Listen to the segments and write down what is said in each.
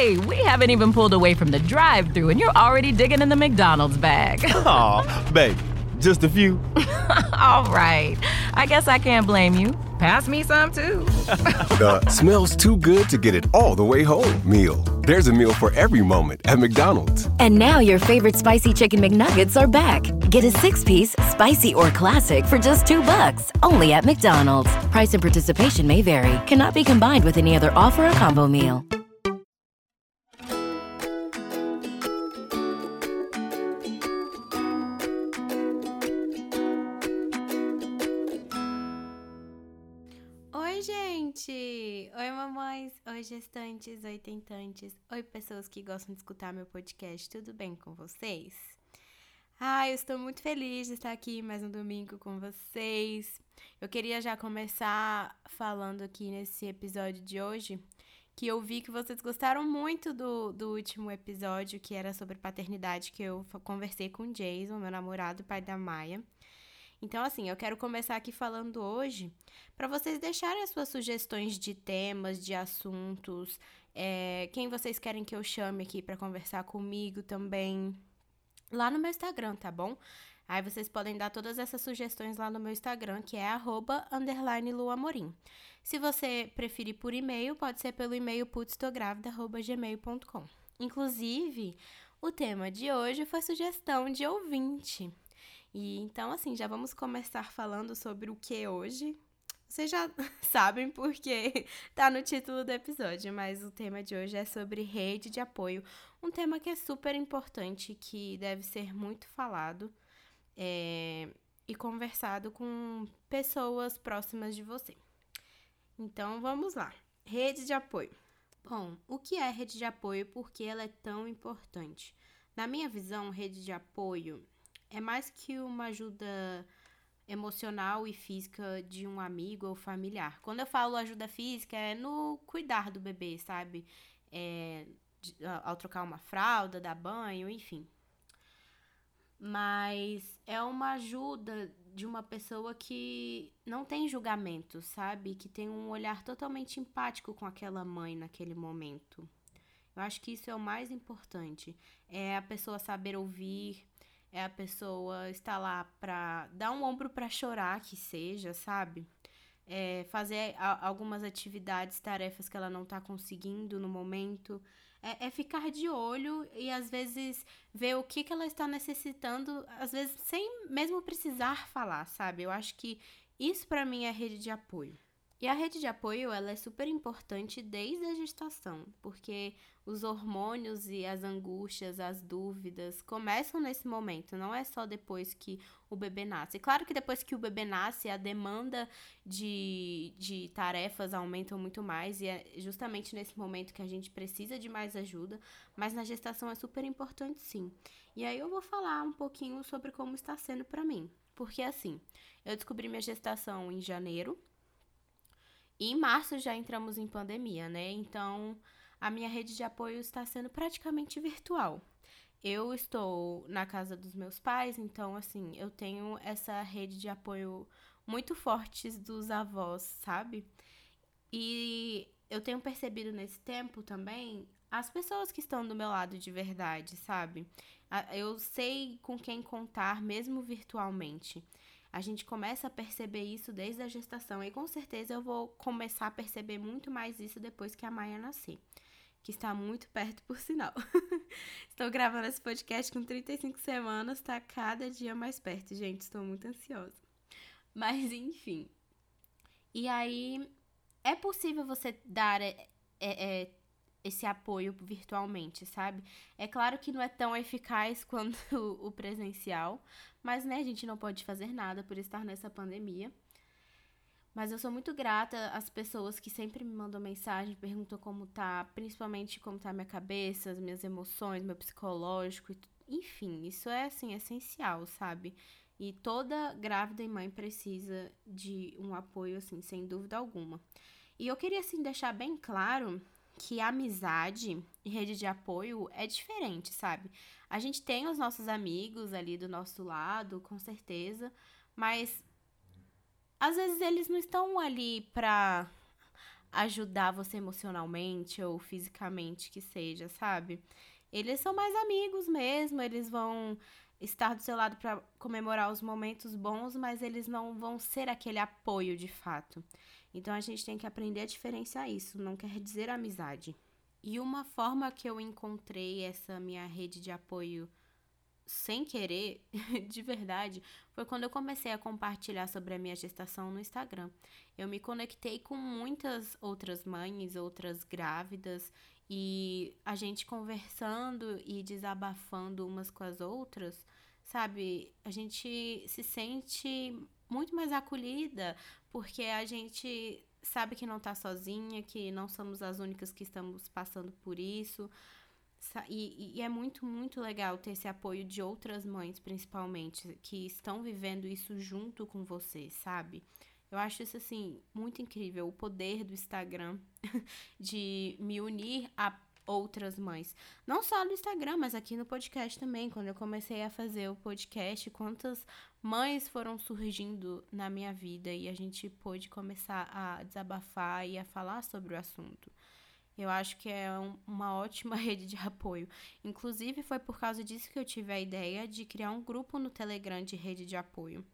Hey, we haven't even pulled away from the drive thru and you're already digging in the McDonald's bag. Aw, babe, just a few. All right. I guess I can't blame you. Pass me some too. The smells too good to get it all the way home meal. There's a meal for every moment at McDonald's. And now your favorite spicy chicken McNuggets are back. Get a six piece, spicy or classic for just two bucks, only at McDonald's. Price and participation may vary, cannot be combined with any other offer or combo meal. Oi, gestantes, oi, tentantes, oi, pessoas que gostam de escutar meu podcast, tudo bem com vocês? Ah, eu estou muito feliz de estar aqui mais um domingo com vocês. Eu queria já começar falando aqui nesse episódio de hoje que eu vi que vocês gostaram muito do, do último episódio, que era sobre paternidade, que eu conversei com o Jason, meu namorado, pai da Maia. Então, assim, eu quero começar aqui falando hoje para vocês deixarem as suas sugestões de temas, de assuntos, é, quem vocês querem que eu chame aqui para conversar comigo também, lá no meu Instagram, tá bom? Aí vocês podem dar todas essas sugestões lá no meu Instagram, que é luamorim. Se você preferir por e-mail, pode ser pelo e-mail putsestográvida.gmail.com. Inclusive, o tema de hoje foi sugestão de ouvinte. E então, assim, já vamos começar falando sobre o que hoje. Vocês já sabem porque tá no título do episódio, mas o tema de hoje é sobre rede de apoio. Um tema que é super importante, que deve ser muito falado é, e conversado com pessoas próximas de você. Então, vamos lá. Rede de apoio. Bom, o que é rede de apoio e por que ela é tão importante? Na minha visão, rede de apoio é mais que uma ajuda emocional e física de um amigo ou familiar. Quando eu falo ajuda física, é no cuidar do bebê, sabe? É, ao trocar uma fralda, dar banho, enfim. Mas é uma ajuda de uma pessoa que não tem julgamento, sabe? Que tem um olhar totalmente empático com aquela mãe naquele momento. Eu acho que isso é o mais importante. É a pessoa saber ouvir, é a pessoa estar lá pra dar um ombro pra chorar, que seja, sabe? É fazer algumas atividades, tarefas que ela não tá conseguindo no momento. É, é ficar de olho e às vezes ver o que, que ela está necessitando, às vezes sem mesmo precisar falar, sabe? Eu acho que isso pra mim é rede de apoio. E a rede de apoio, ela é super importante desde a gestação, porque os hormônios e as angústias, as dúvidas começam nesse momento, não é só depois que o bebê nasce. Claro que depois que o bebê nasce, a demanda de, de tarefas aumentam muito mais, e é justamente nesse momento que a gente precisa de mais ajuda, mas na gestação é super importante sim. E aí eu vou falar um pouquinho sobre como está sendo pra mim. Porque assim, eu descobri minha gestação em janeiro, e em março já entramos em pandemia, né? Então, a minha rede de apoio está sendo praticamente virtual. Eu estou na casa dos meus pais, então, assim, eu tenho essa rede de apoio muito fortes dos avós, sabe? E eu tenho percebido nesse tempo também as pessoas que estão do meu lado de verdade, sabe? Eu sei com quem contar, mesmo virtualmente. A gente começa a perceber isso desde a gestação e com certeza eu vou começar a perceber muito mais isso depois que a Maia nascer, que está muito perto, por sinal. Estou gravando esse podcast com 35 semanas, tá cada dia mais perto, gente. Estou muito ansiosa. Mas enfim. E aí, é possível você dar é, é, é, esse apoio virtualmente, sabe? É claro que não é tão eficaz quanto o presencial, mas né, a gente não pode fazer nada por estar nessa pandemia. Mas eu sou muito grata às pessoas que sempre me mandam mensagem, perguntam como tá, principalmente como tá minha cabeça, as minhas emoções, meu psicológico, enfim, isso é assim essencial, sabe? E toda grávida e mãe precisa de um apoio assim, sem dúvida alguma. E eu queria assim deixar bem claro que amizade e rede de apoio é diferente, sabe? A gente tem os nossos amigos ali do nosso lado, com certeza, mas às vezes eles não estão ali pra ajudar você emocionalmente ou fisicamente que seja, sabe? Eles são mais amigos mesmo, eles vão estar do seu lado para comemorar os momentos bons, mas eles não vão ser aquele apoio de fato. Então a gente tem que aprender a diferenciar isso, não quer dizer amizade. E uma forma que eu encontrei essa minha rede de apoio sem querer, de verdade, foi quando eu comecei a compartilhar sobre a minha gestação no Instagram. Eu me conectei com muitas outras mães, outras grávidas, e a gente conversando e desabafando umas com as outras, sabe? A gente se sente muito mais acolhida, porque a gente sabe que não tá sozinha, que não somos as únicas que estamos passando por isso. E, e, é muito, muito legal ter esse apoio de outras mães, principalmente, que estão vivendo isso junto com você, sabe? Eu acho isso, assim, muito incrível. O poder do Instagram de me unir a outras mães. Não só no Instagram, mas aqui no podcast também. Quando eu comecei a fazer o podcast, quantas mães foram surgindo na minha vida e a gente pôde começar a desabafar e a falar sobre o assunto. Eu acho que é um, uma ótima rede de apoio. Inclusive, foi por causa disso que eu tive a ideia de criar um grupo no Telegram de rede de apoio.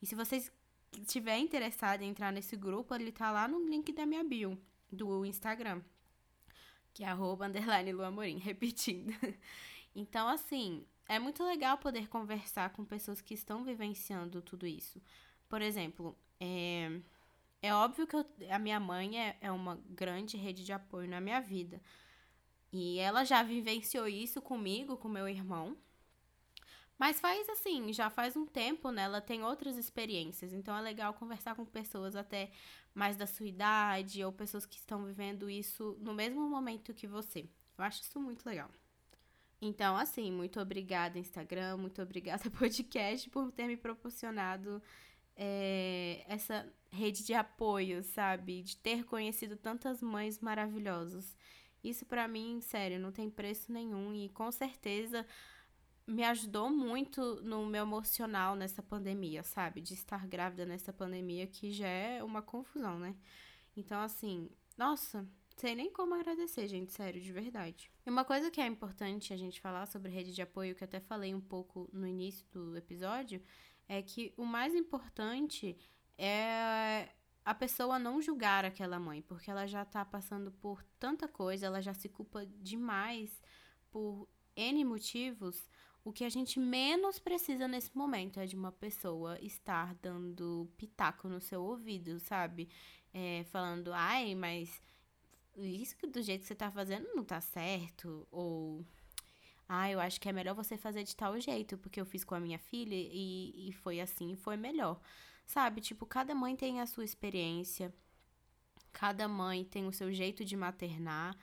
E se vocês estiverem interessados em entrar nesse grupo, ele tá lá no link da minha bio do Instagram que é arroba underline Luamorim, repetindo. Então, assim, é muito legal poder conversar com pessoas que estão vivenciando tudo isso. Por exemplo, é, é óbvio que eu, a minha mãe é, é uma grande rede de apoio na minha vida. E ela já vivenciou isso comigo, com meu irmão. Mas faz assim, já faz um tempo, né? Ela tem outras experiências. Então é legal conversar com pessoas até mais da sua idade ou pessoas que estão vivendo isso no mesmo momento que você. Eu acho isso muito legal. Então, assim, muito obrigada, Instagram, muito obrigada, podcast, por ter me proporcionado é, essa rede de apoio, sabe? De ter conhecido tantas mães maravilhosas. Isso para mim, sério, não tem preço nenhum e com certeza me ajudou muito no meu emocional nessa pandemia, sabe? De estar grávida nessa pandemia, que já é uma confusão, né? Então, assim, nossa, sei nem como agradecer, gente, sério, de verdade. E uma coisa que é importante a gente falar sobre rede de apoio, que eu até falei um pouco no início do episódio, é que o mais importante é a pessoa não julgar aquela mãe, porque ela já tá passando por tanta coisa, ela já se culpa demais por N motivos o que a gente menos precisa nesse momento é de uma pessoa estar dando pitaco no seu ouvido, sabe? É, falando, ai, mas isso do jeito que você tá fazendo não tá certo. Ou, ah, eu acho que é melhor você fazer de tal jeito, porque eu fiz com a minha filha e, e foi assim e foi melhor. Sabe? Tipo, cada mãe tem a sua experiência, cada mãe tem o seu jeito de maternar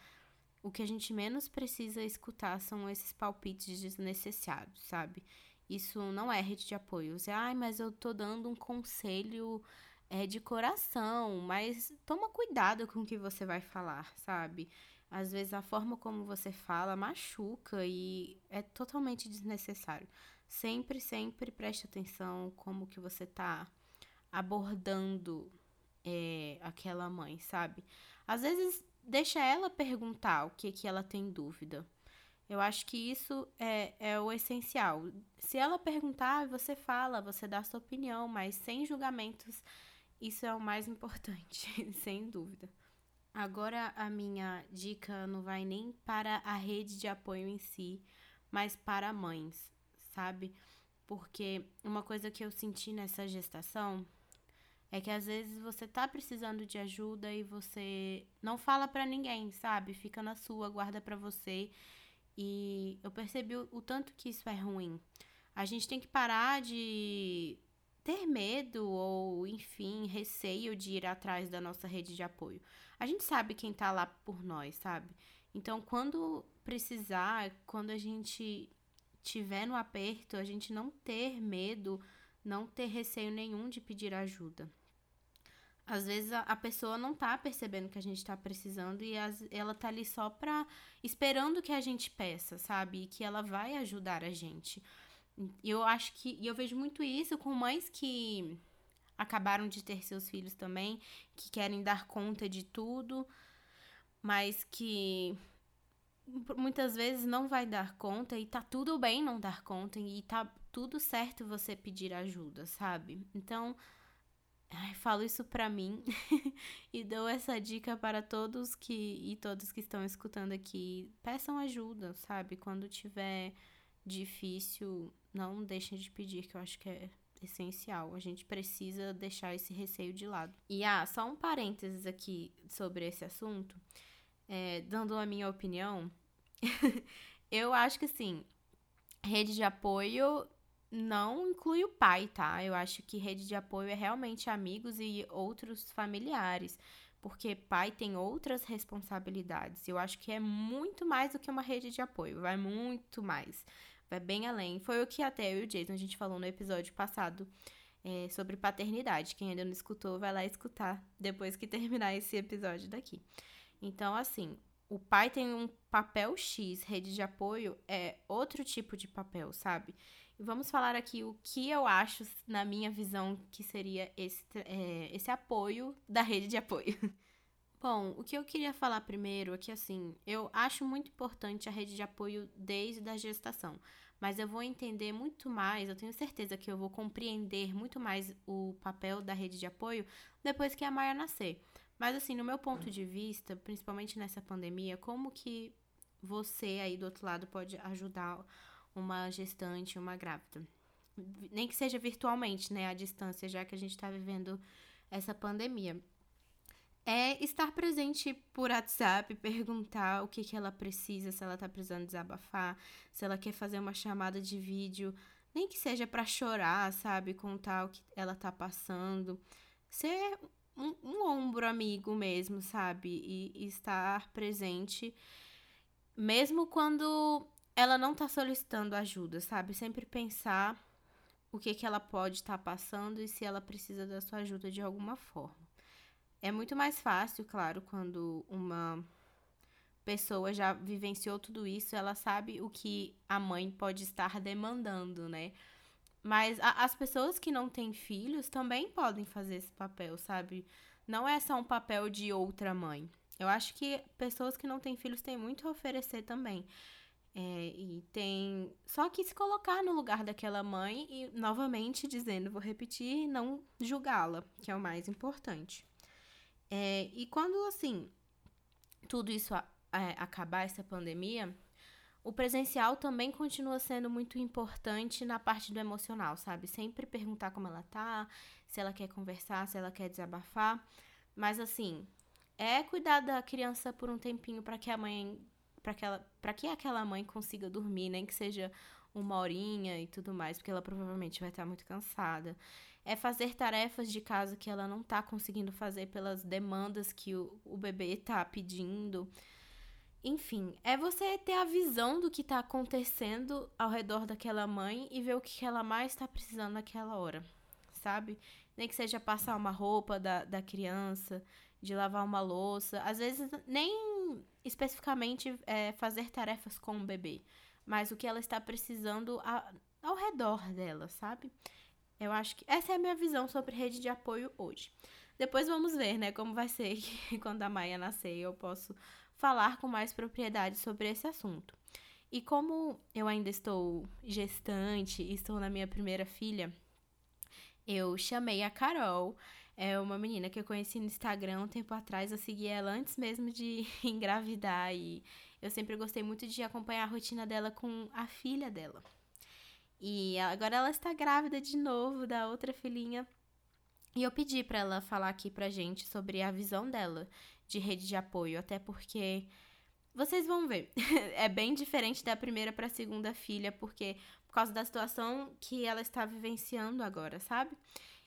o que a gente menos precisa escutar são esses palpites desnecessários, sabe? Isso não é rede de apoio. Você, ai, mas eu tô dando um conselho é, de coração, mas toma cuidado com o que você vai falar, sabe? Às vezes a forma como você fala machuca e é totalmente desnecessário. Sempre, sempre preste atenção como que você tá abordando é, aquela mãe, sabe? Às vezes deixa ela perguntar o que, que ela tem dúvida. Eu acho que isso é, é o essencial. Se ela perguntar, você fala, você dá sua opinião, mas sem julgamentos, isso é o mais importante, sem dúvida. Agora, a minha dica não vai nem para a rede de apoio em si, mas para mães, sabe? Porque uma coisa que eu senti nessa gestação é que às vezes você tá precisando de ajuda e você não fala para ninguém, sabe? Fica na sua, guarda para você. E eu percebi o, o tanto que isso é ruim. A gente tem que parar de ter medo ou, enfim, receio de ir atrás da nossa rede de apoio. A gente sabe quem tá lá por nós, sabe? Então, quando precisar, quando a gente tiver no aperto, a gente não ter medo, não ter receio nenhum de pedir ajuda. Às vezes a, pessoa não tá percebendo que a gente tá precisando e as, ela tá ali só pra. esperando que a gente peça, sabe? E que ela vai ajudar a gente. Eu acho que. E eu vejo muito isso com mães que acabaram de ter seus filhos também, que querem dar conta de tudo, mas que muitas vezes não vai dar conta e tá tudo bem não dar conta e tá tudo certo você pedir ajuda, sabe? Então, ai, falo isso pra mim e dou essa dica para todos que e todos que estão escutando aqui, peçam ajuda, sabe? Quando tiver difícil, não deixem de pedir, que eu acho que é essencial. A gente precisa deixar esse receio de lado. E ah, só um parênteses aqui sobre esse assunto. É, dando a minha opinião, eu acho que assim, rede de apoio não inclui o pai, tá? Eu acho que rede de apoio é realmente amigos e outros familiares, porque pai tem outras responsabilidades. Eu acho que é muito mais do que uma rede de apoio, vai muito mais, vai bem além. Foi o que até eu e o Jason a gente falou no episódio passado é, sobre paternidade. Quem ainda não escutou, vai lá escutar depois que terminar esse episódio daqui. Então, assim, o pai tem um papel X, rede de apoio é outro tipo de papel, sabe? Vamos falar aqui o que eu acho, na minha visão, que seria esse, é, esse apoio da rede de apoio. Bom, o que eu queria falar primeiro é que, assim, eu acho muito importante a rede de apoio desde a gestação, mas eu vou entender muito mais, eu tenho certeza que eu vou compreender muito mais o papel da rede de apoio depois que a Maia nascer. Mas assim, no meu ponto de vista, principalmente nessa pandemia, como que você aí do outro lado pode ajudar uma gestante, uma grávida? Nem que seja virtualmente, né, à distância, já que a gente está vivendo essa pandemia. É estar presente por WhatsApp, perguntar o que, que ela precisa, se ela tá precisando desabafar, se ela quer fazer uma chamada de vídeo, nem que seja para chorar, sabe? Contar o que ela tá passando. Ser um, um ombro amigo mesmo, sabe? E, e estar presente, mesmo quando ela não tá solicitando ajuda, sabe? Sempre pensar o que, que ela pode estar tá passando e se ela precisa da sua ajuda de alguma forma. É muito mais fácil, claro, quando uma pessoa já vivenciou tudo isso, ela sabe o que a mãe pode estar demandando, né? Mas a, as pessoas que não têm filhos também podem fazer esse papel, sabe? Não é só um papel de outra mãe. Eu acho que pessoas que não têm filhos têm muito a oferecer também. É, e tem só que se colocar no lugar daquela mãe e, novamente dizendo, vou repetir, não julgá-la, que é o mais importante. É, e quando, assim, tudo isso a, é, acabar, essa pandemia, o presencial também continua sendo muito importante na parte do emocional, sabe? Sempre perguntar como ela tá, se ela quer conversar, se ela quer desabafar. Mas assim, é cuidar da criança por um tempinho para que a mãe para que aquela mãe consiga dormir, nem que seja uma horinha e tudo mais, porque ela provavelmente vai estar muito cansada. É fazer tarefas de casa que ela não está conseguindo fazer pelas demandas que o, o bebê está pedindo. Enfim, é você ter a visão do que está acontecendo ao redor daquela mãe e ver o que ela mais está precisando naquela hora, sabe? Nem que seja passar uma roupa da, da criança, de lavar uma louça. Às vezes, nem especificamente é, fazer tarefas com o bebê, mas o que ela está precisando a, ao redor dela, sabe? Eu acho que essa é a minha visão sobre rede de apoio hoje. Depois vamos ver, né, como vai ser quando a Maia nascer. Eu posso falar com mais propriedade sobre esse assunto. E como eu ainda estou gestante e estou na minha primeira filha, eu chamei a Carol, é uma menina que eu conheci no Instagram um tempo atrás, eu segui ela antes mesmo de engravidar e eu sempre gostei muito de acompanhar a rotina dela com a filha dela. E agora ela está grávida de novo da outra filhinha. E eu pedi para ela falar aqui pra gente sobre a visão dela de rede de apoio, até porque vocês vão ver, é bem diferente da primeira para a segunda filha, porque por causa da situação que ela está vivenciando agora, sabe?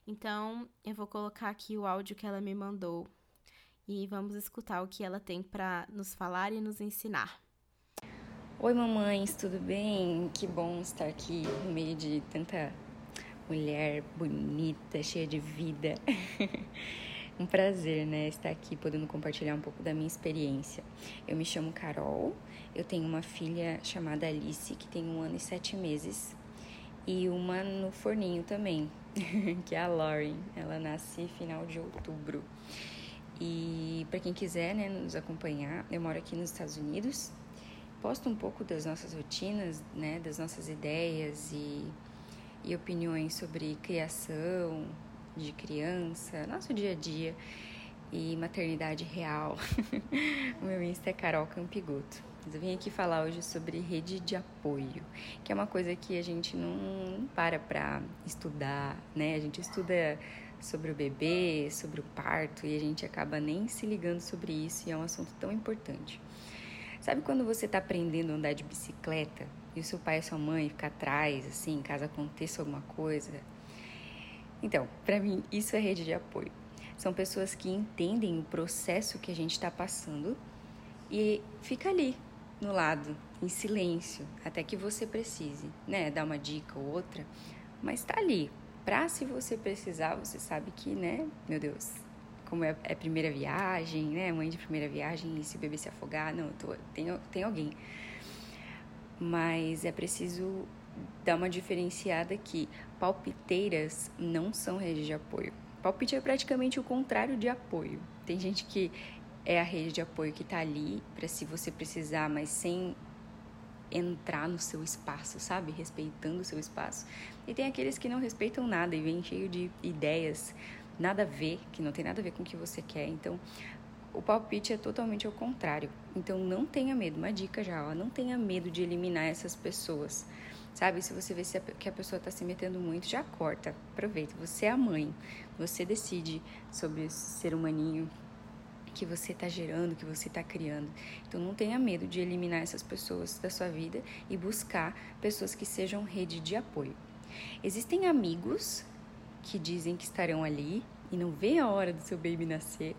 Então, eu vou colocar aqui o áudio que ela me mandou e vamos escutar o que ela tem para nos falar e nos ensinar. Oi, mamães, tudo bem? Que bom estar aqui no meio de tanta mulher bonita, cheia de vida. um prazer, né, estar aqui podendo compartilhar um pouco da minha experiência. Eu me chamo Carol, eu tenho uma filha chamada Alice, que tem um ano e sete meses. e uma no forninho também, que é a Lauren. Ela nasce final de outubro. E para quem quiser né, nos acompanhar, eu moro aqui nos Estados Unidos. Posto um pouco das nossas rotinas, né, das nossas ideias e, e opiniões sobre criação de criança, nosso dia a dia e maternidade real. o meu Insta é Carol Campigoto. Eu vim aqui falar hoje sobre rede de apoio, que é uma coisa que a gente não para para estudar, né? A gente estuda sobre o bebê, sobre o parto e a gente acaba nem se ligando sobre isso e é um assunto tão importante. Sabe quando você está aprendendo a andar de bicicleta e o seu pai e sua mãe ficam atrás, assim, caso aconteça alguma coisa? Então, para mim, isso é rede de apoio. São pessoas que entendem o processo que a gente está passando e fica ali, no lado, em silêncio, até que você precise, né? Dar uma dica ou outra, mas tá ali. Pra se você precisar, você sabe que, né? Meu Deus, como é, é primeira viagem, né? Mãe de primeira viagem, e se o bebê se afogar, não, tô, tem, tem alguém. Mas é preciso dar uma diferenciada que palpiteiras não são rede de apoio. Palpite é praticamente o contrário de apoio. Tem gente que é a rede de apoio que está ali para se você precisar, mas sem entrar no seu espaço, sabe? Respeitando o seu espaço. E tem aqueles que não respeitam nada e vêm cheio de ideias, nada a ver, que não tem nada a ver com o que você quer. Então, o palpite é totalmente ao contrário. Então, não tenha medo. Uma dica já, ó, não tenha medo de eliminar essas pessoas. Sabe, se você vê que a pessoa está se metendo muito, já corta. Aproveita. Você é a mãe. Você decide sobre esse ser humaninho que você está gerando, que você está criando. Então não tenha medo de eliminar essas pessoas da sua vida e buscar pessoas que sejam rede de apoio. Existem amigos que dizem que estarão ali e não vê a hora do seu baby nascer.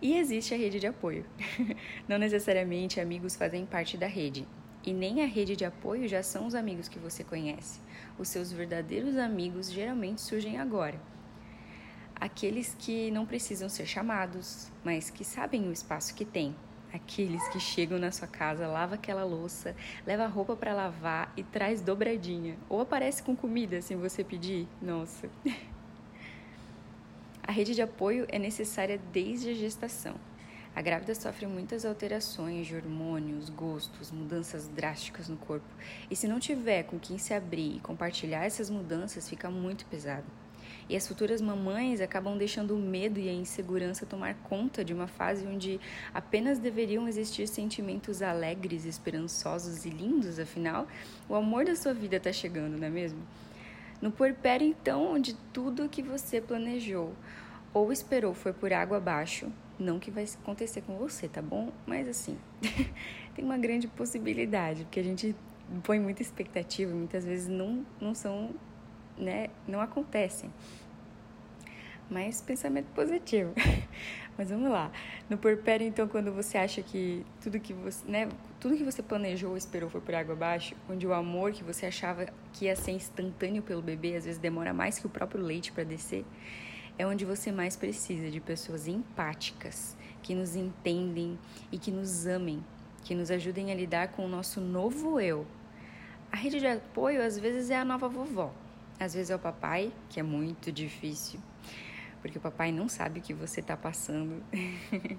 E existe a rede de apoio. não necessariamente amigos fazem parte da rede. E nem a rede de apoio já são os amigos que você conhece. Os seus verdadeiros amigos geralmente surgem agora aqueles que não precisam ser chamados, mas que sabem o espaço que têm. Aqueles que chegam na sua casa, lava aquela louça, leva a roupa para lavar e traz dobradinha. Ou aparece com comida sem você pedir. Nossa. A rede de apoio é necessária desde a gestação. A grávida sofre muitas alterações de hormônios, gostos, mudanças drásticas no corpo. E se não tiver com quem se abrir e compartilhar essas mudanças, fica muito pesado. E as futuras mamães acabam deixando o medo e a insegurança tomar conta de uma fase onde apenas deveriam existir sentimentos alegres, esperançosos e lindos, afinal, o amor da sua vida está chegando, não é mesmo? No puerpério, então, onde tudo que você planejou ou esperou foi por água abaixo, não que vai acontecer com você, tá bom? Mas assim, tem uma grande possibilidade, porque a gente põe muita expectativa, muitas vezes não, não são, né, não acontecem mas pensamento positivo. mas vamos lá. No porpério, então, quando você acha que tudo que você, né, tudo que você planejou, esperou foi por água abaixo, onde o amor que você achava que ia ser instantâneo pelo bebê, às vezes demora mais que o próprio leite para descer, é onde você mais precisa de pessoas empáticas, que nos entendem e que nos amem, que nos ajudem a lidar com o nosso novo eu. A rede de apoio às vezes é a nova vovó, às vezes é o papai, que é muito difícil, porque o papai não sabe o que você está passando.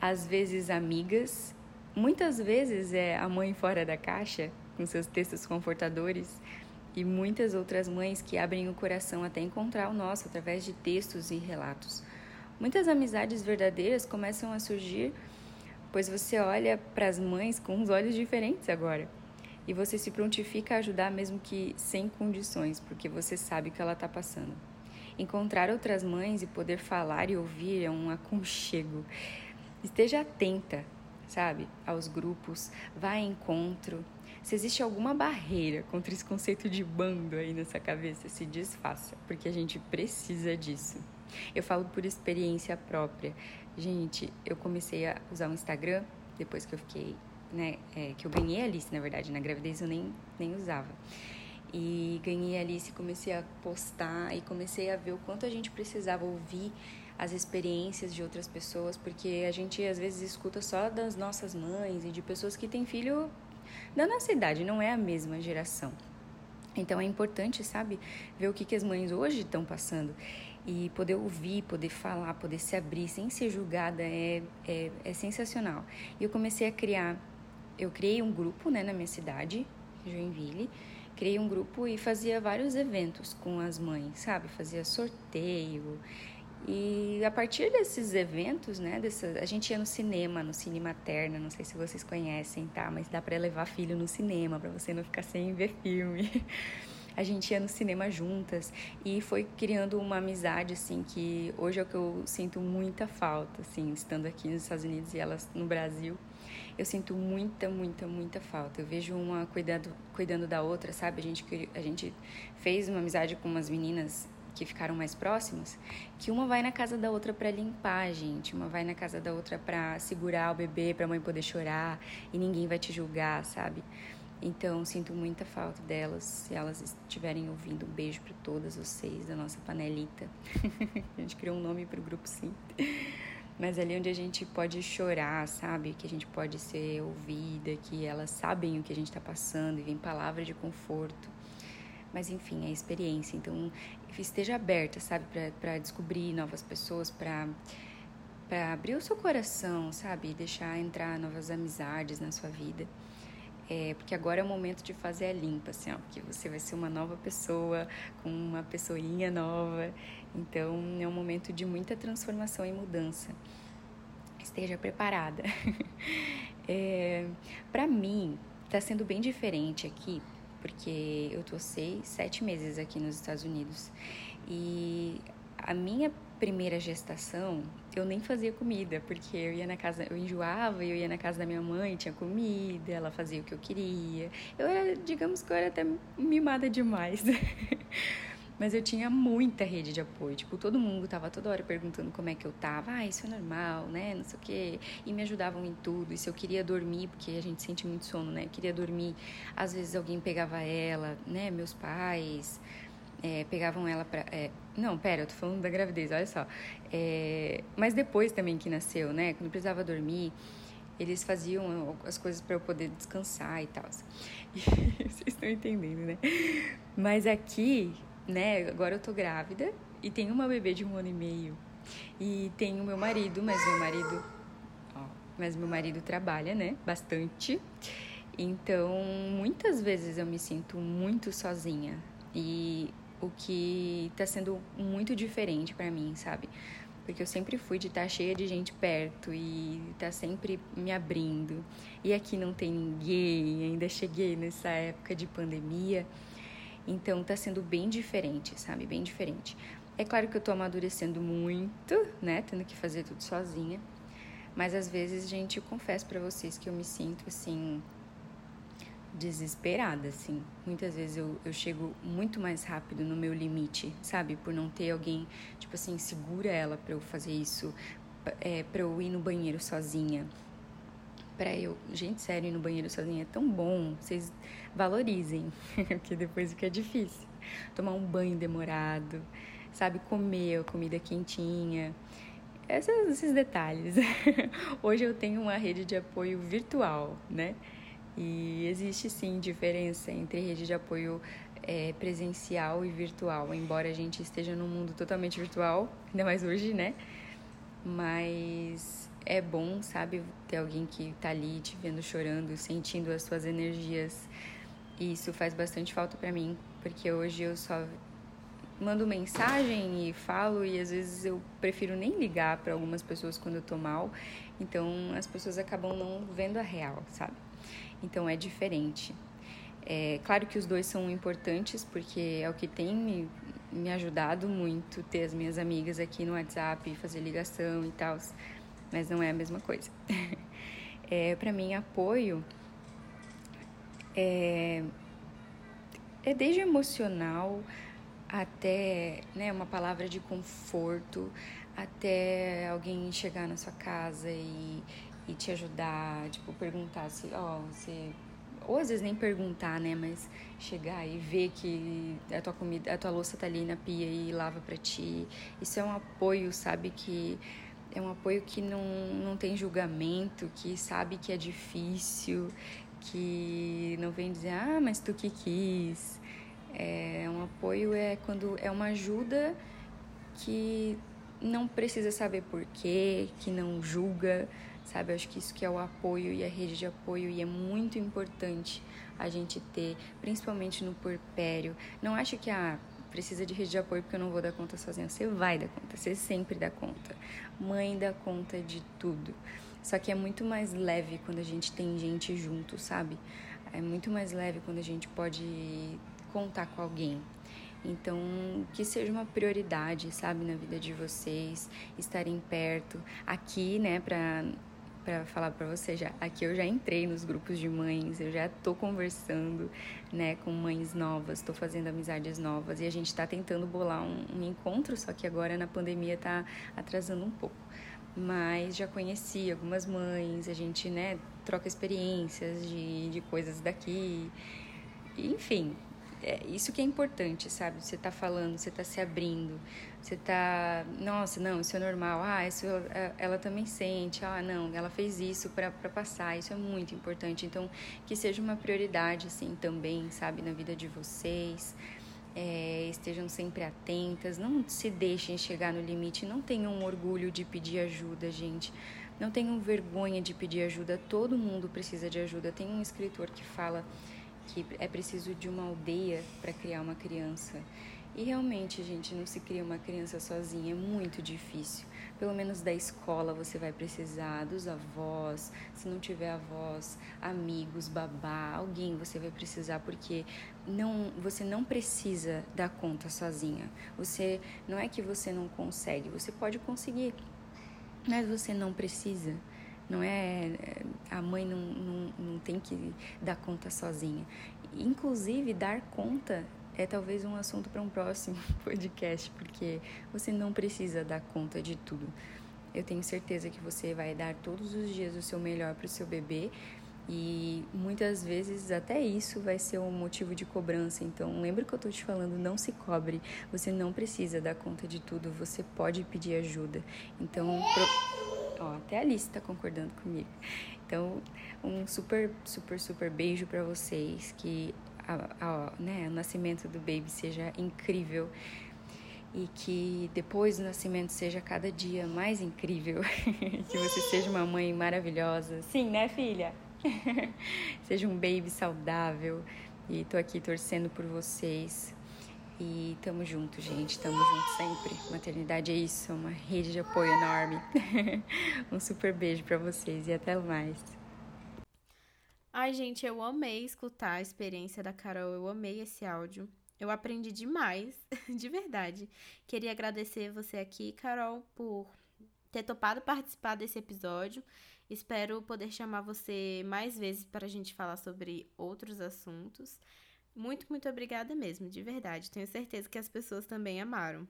Às vezes, amigas, muitas vezes é a mãe fora da caixa, com seus textos confortadores, e muitas outras mães que abrem o coração até encontrar o nosso através de textos e relatos. Muitas amizades verdadeiras começam a surgir, pois você olha para as mães com uns olhos diferentes agora. E você se prontifica a ajudar mesmo que sem condições, porque você sabe o que ela está passando. Encontrar outras mães e poder falar e ouvir é um aconchego. Esteja atenta, sabe, aos grupos, vá a encontro. Se existe alguma barreira contra esse conceito de bando aí nessa cabeça, se desfaça, porque a gente precisa disso. Eu falo por experiência própria. Gente, eu comecei a usar o Instagram depois que eu fiquei, né, é, que eu ganhei a lista, na verdade, na gravidez eu nem, nem usava. E ganhei a Alice, comecei a postar e comecei a ver o quanto a gente precisava ouvir as experiências de outras pessoas, porque a gente às vezes escuta só das nossas mães e de pessoas que têm filho da nossa idade, não é a mesma geração. Então é importante, sabe, ver o que, que as mães hoje estão passando e poder ouvir, poder falar, poder se abrir sem ser julgada é, é, é sensacional. E eu comecei a criar, eu criei um grupo né, na minha cidade, Joinville, criei um grupo e fazia vários eventos com as mães, sabe? Fazia sorteio. E a partir desses eventos, né, dessa, a gente ia no cinema, no Cine Materna, não sei se vocês conhecem, tá? Mas dá para levar filho no cinema, para você não ficar sem ver filme. A gente ia no cinema juntas e foi criando uma amizade, assim, que hoje é o que eu sinto muita falta, assim, estando aqui nos Estados Unidos e elas no Brasil eu sinto muita, muita, muita falta. Eu vejo uma cuidando, cuidando da outra, sabe? A gente, a gente fez uma amizade com umas meninas que ficaram mais próximas, que uma vai na casa da outra para limpar, gente, uma vai na casa da outra para segurar o bebê, para a mãe poder chorar e ninguém vai te julgar, sabe? Então, sinto muita falta delas. Se elas estiverem ouvindo, um beijo para todas vocês da nossa panelita. a gente criou um nome para o grupo, sim mas ali onde a gente pode chorar, sabe? Que a gente pode ser ouvida, que elas sabem o que a gente está passando e vem palavra de conforto. Mas enfim, é experiência. Então, esteja aberta, sabe? Para descobrir novas pessoas, para abrir o seu coração, sabe? E deixar entrar novas amizades na sua vida. É, porque agora é o momento de fazer a limpa, assim, ó, porque você vai ser uma nova pessoa, com uma pessoinha nova. Então, é um momento de muita transformação e mudança. Esteja preparada. é, Para mim, está sendo bem diferente aqui, porque eu tô seis, sete meses aqui nos Estados Unidos e a minha primeira gestação, eu nem fazia comida, porque eu ia na casa, eu enjoava, eu ia na casa da minha mãe, tinha comida, ela fazia o que eu queria. Eu era, digamos que eu era até mimada demais. Mas eu tinha muita rede de apoio. Tipo, todo mundo tava toda hora perguntando como é que eu tava. Ah, isso é normal, né? Não sei o quê. E me ajudavam em tudo. E se eu queria dormir, porque a gente sente muito sono, né? Eu queria dormir. Às vezes alguém pegava ela, né? Meus pais. É, pegavam ela pra. É... Não, pera, eu tô falando da gravidez, olha só. É... Mas depois também que nasceu, né? Quando precisava dormir, eles faziam as coisas para eu poder descansar e tal. Vocês estão entendendo, né? Mas aqui né? Agora eu tô grávida e tenho uma bebê de um ano e meio. E tenho meu marido, mas meu marido. Ó, mas meu marido trabalha, né? Bastante. Então, muitas vezes eu me sinto muito sozinha. E o que tá sendo muito diferente para mim, sabe? Porque eu sempre fui de estar tá cheia de gente perto e tá sempre me abrindo. E aqui não tem ninguém, ainda cheguei nessa época de pandemia. Então tá sendo bem diferente, sabe? Bem diferente. É claro que eu tô amadurecendo muito, né? Tendo que fazer tudo sozinha. Mas às vezes, gente, eu confesso para vocês que eu me sinto assim desesperada, assim. Muitas vezes eu, eu chego muito mais rápido no meu limite, sabe? Por não ter alguém, tipo assim, segura ela para eu fazer isso, é, para eu ir no banheiro sozinha, para eu, gente, sério, ir no banheiro sozinha é tão bom. Vocês valorizem, porque depois fica difícil. Tomar um banho demorado, sabe, comer a comida quentinha. Esses detalhes. Hoje eu tenho uma rede de apoio virtual, né? E existe sim diferença entre rede de apoio é, presencial e virtual, embora a gente esteja num mundo totalmente virtual, ainda mais hoje, né? Mas é bom, sabe, ter alguém que tá ali te vendo chorando, sentindo as suas energias. E isso faz bastante falta para mim, porque hoje eu só mando mensagem e falo e às vezes eu prefiro nem ligar para algumas pessoas quando eu tô mal. Então as pessoas acabam não vendo a real, sabe? Então é diferente. É claro que os dois são importantes porque é o que tem me, me ajudado muito ter as minhas amigas aqui no WhatsApp, fazer ligação e tal mas não é a mesma coisa. é, para mim, apoio é, é desde emocional até né, uma palavra de conforto, até alguém chegar na sua casa e, e te ajudar, tipo, perguntar se, ó, oh, você ou às vezes nem perguntar, né, mas chegar e ver que a tua comida, a tua louça tá ali na pia e lava para ti. Isso é um apoio, sabe, que é um apoio que não, não tem julgamento, que sabe que é difícil, que não vem dizer, ah, mas tu que quis. É um apoio é quando é uma ajuda que não precisa saber porquê, que não julga, sabe? Eu acho que isso que é o apoio e a rede de apoio e é muito importante a gente ter, principalmente no porpério. Não acho que a ah, precisa de rede de apoio porque eu não vou dar conta sozinha. Você vai dar conta, você sempre dá conta. Mãe dá conta de tudo. Só que é muito mais leve quando a gente tem gente junto, sabe? É muito mais leve quando a gente pode contar com alguém. Então, que seja uma prioridade, sabe, na vida de vocês, estarem perto. Aqui, né, pra para falar para você já. Aqui eu já entrei nos grupos de mães, eu já tô conversando, né, com mães novas, tô fazendo amizades novas e a gente tá tentando bolar um, um encontro, só que agora na pandemia tá atrasando um pouco. Mas já conheci algumas mães, a gente, né, troca experiências de, de coisas daqui. Enfim, é isso que é importante, sabe? Você tá falando, você tá se abrindo, você tá, nossa, não, isso é normal. Ah, isso é, ela também sente. Ah, não, ela fez isso para passar. Isso é muito importante. Então, que seja uma prioridade assim também, sabe, na vida de vocês. É, estejam sempre atentas, não se deixem chegar no limite, não tenham orgulho de pedir ajuda, gente. Não tenham vergonha de pedir ajuda, todo mundo precisa de ajuda. Tem um escritor que fala que é preciso de uma aldeia para criar uma criança. E realmente, gente, não se cria uma criança sozinha, é muito difícil. Pelo menos da escola você vai precisar, dos avós, se não tiver avós, amigos, babá, alguém você vai precisar, porque não, você não precisa dar conta sozinha. Você não é que você não consegue, você pode conseguir, mas você não precisa. Não é. A mãe não, não, não tem que dar conta sozinha. Inclusive, dar conta é talvez um assunto para um próximo podcast, porque você não precisa dar conta de tudo. Eu tenho certeza que você vai dar todos os dias o seu melhor para o seu bebê e muitas vezes até isso vai ser um motivo de cobrança. Então, lembra que eu estou te falando, não se cobre. Você não precisa dar conta de tudo, você pode pedir ajuda. Então, pro... Ó, até a Alice tá concordando comigo. Então, um super, super, super beijo para vocês. Que a, a, né, o nascimento do baby seja incrível e que depois do nascimento seja cada dia mais incrível. que você seja uma mãe maravilhosa. Sim, né, filha? seja um baby saudável. E tô aqui torcendo por vocês. E tamo junto, gente. Tamo junto sempre. Maternidade é isso, é uma rede de apoio enorme. um super beijo para vocês e até mais. Ai, gente, eu amei escutar a experiência da Carol. Eu amei esse áudio. Eu aprendi demais, de verdade. Queria agradecer você aqui, Carol, por ter topado participar desse episódio. Espero poder chamar você mais vezes para a gente falar sobre outros assuntos. Muito, muito obrigada mesmo, de verdade. Tenho certeza que as pessoas também amaram.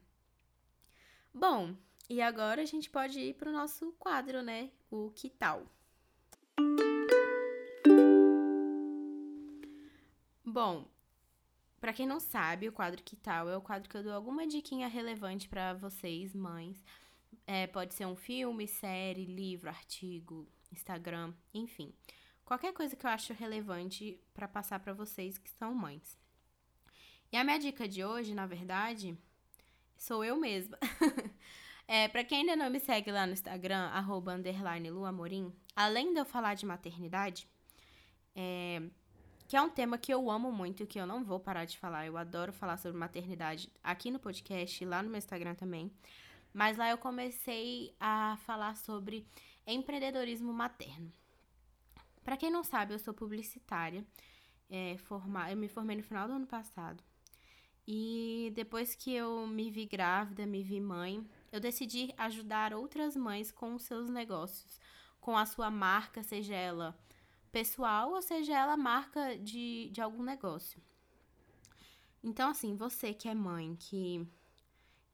Bom, e agora a gente pode ir para o nosso quadro, né? O que tal? Bom, para quem não sabe, o quadro que tal é o quadro que eu dou alguma diquinha relevante para vocês, mães. É, pode ser um filme, série, livro, artigo, Instagram, enfim qualquer coisa que eu acho relevante para passar para vocês que são mães. E a minha dica de hoje, na verdade, sou eu mesma. é, para quem ainda não me segue lá no Instagram, arroba luamorim, além de eu falar de maternidade, é, que é um tema que eu amo muito, que eu não vou parar de falar. Eu adoro falar sobre maternidade aqui no podcast lá no meu Instagram também. Mas lá eu comecei a falar sobre empreendedorismo materno. Para quem não sabe, eu sou publicitária. É, forma... Eu me formei no final do ano passado. E depois que eu me vi grávida, me vi mãe, eu decidi ajudar outras mães com os seus negócios, com a sua marca, seja ela pessoal ou seja ela marca de, de algum negócio. Então, assim, você que é mãe, que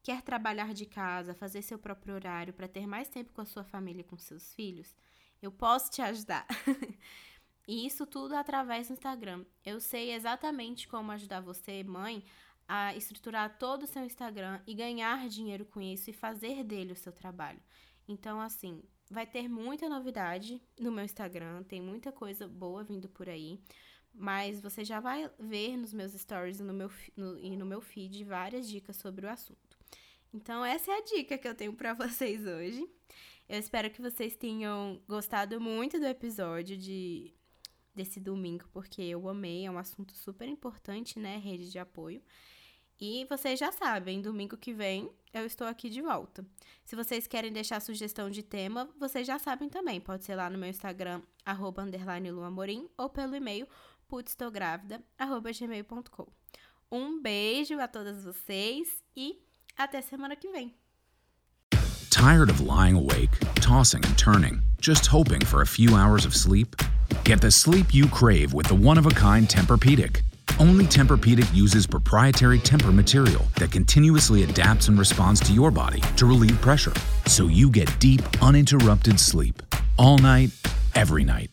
quer trabalhar de casa, fazer seu próprio horário para ter mais tempo com a sua família e com seus filhos, eu posso te ajudar. e isso tudo através do Instagram. Eu sei exatamente como ajudar você, mãe, a estruturar todo o seu Instagram e ganhar dinheiro com isso e fazer dele o seu trabalho. Então, assim, vai ter muita novidade no meu Instagram, tem muita coisa boa vindo por aí. mas você já vai ver nos meus stories e no meu, no, e no meu feed várias dicas sobre o assunto. Então, essa é a dica que eu tenho para vocês hoje. Eu espero que vocês tenham gostado muito do episódio de desse domingo, porque eu amei, é um assunto super importante, né? Rede de apoio. E vocês já sabem, domingo que vem eu estou aqui de volta. Se vocês querem deixar sugestão de tema, vocês já sabem também. Pode ser lá no meu Instagram, arroba underline luamorim, ou pelo e-mail putstográvida.gmail.com. Um beijo a todas vocês e até semana que vem. Tired of lying awake, tossing and turning, just hoping for a few hours of sleep? Get the sleep you crave with the one-of-a-kind Tempur-Pedic. Only Tempur-Pedic uses proprietary Tempur material that continuously adapts and responds to your body to relieve pressure, so you get deep, uninterrupted sleep all night, every night.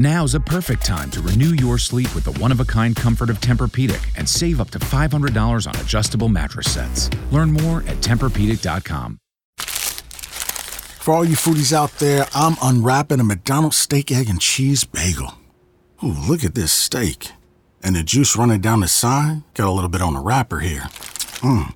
Now's a perfect time to renew your sleep with the one-of-a-kind comfort of Tempur-Pedic and save up to $500 on adjustable mattress sets. Learn more at TempurPedic.com. For all you foodies out there, I'm unwrapping a McDonald's steak, egg, and cheese bagel. Ooh, look at this steak. And the juice running down the side. Got a little bit on the wrapper here. Mmm.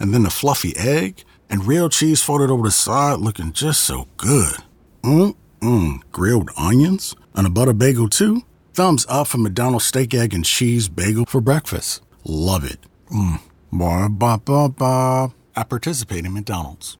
And then the fluffy egg and real cheese folded over the side looking just so good. Mmm, mmm. Grilled onions and a butter bagel too. Thumbs up for McDonald's steak, egg, and cheese bagel for breakfast. Love it. Mmm. Ba ba ba ba. I participate in McDonald's.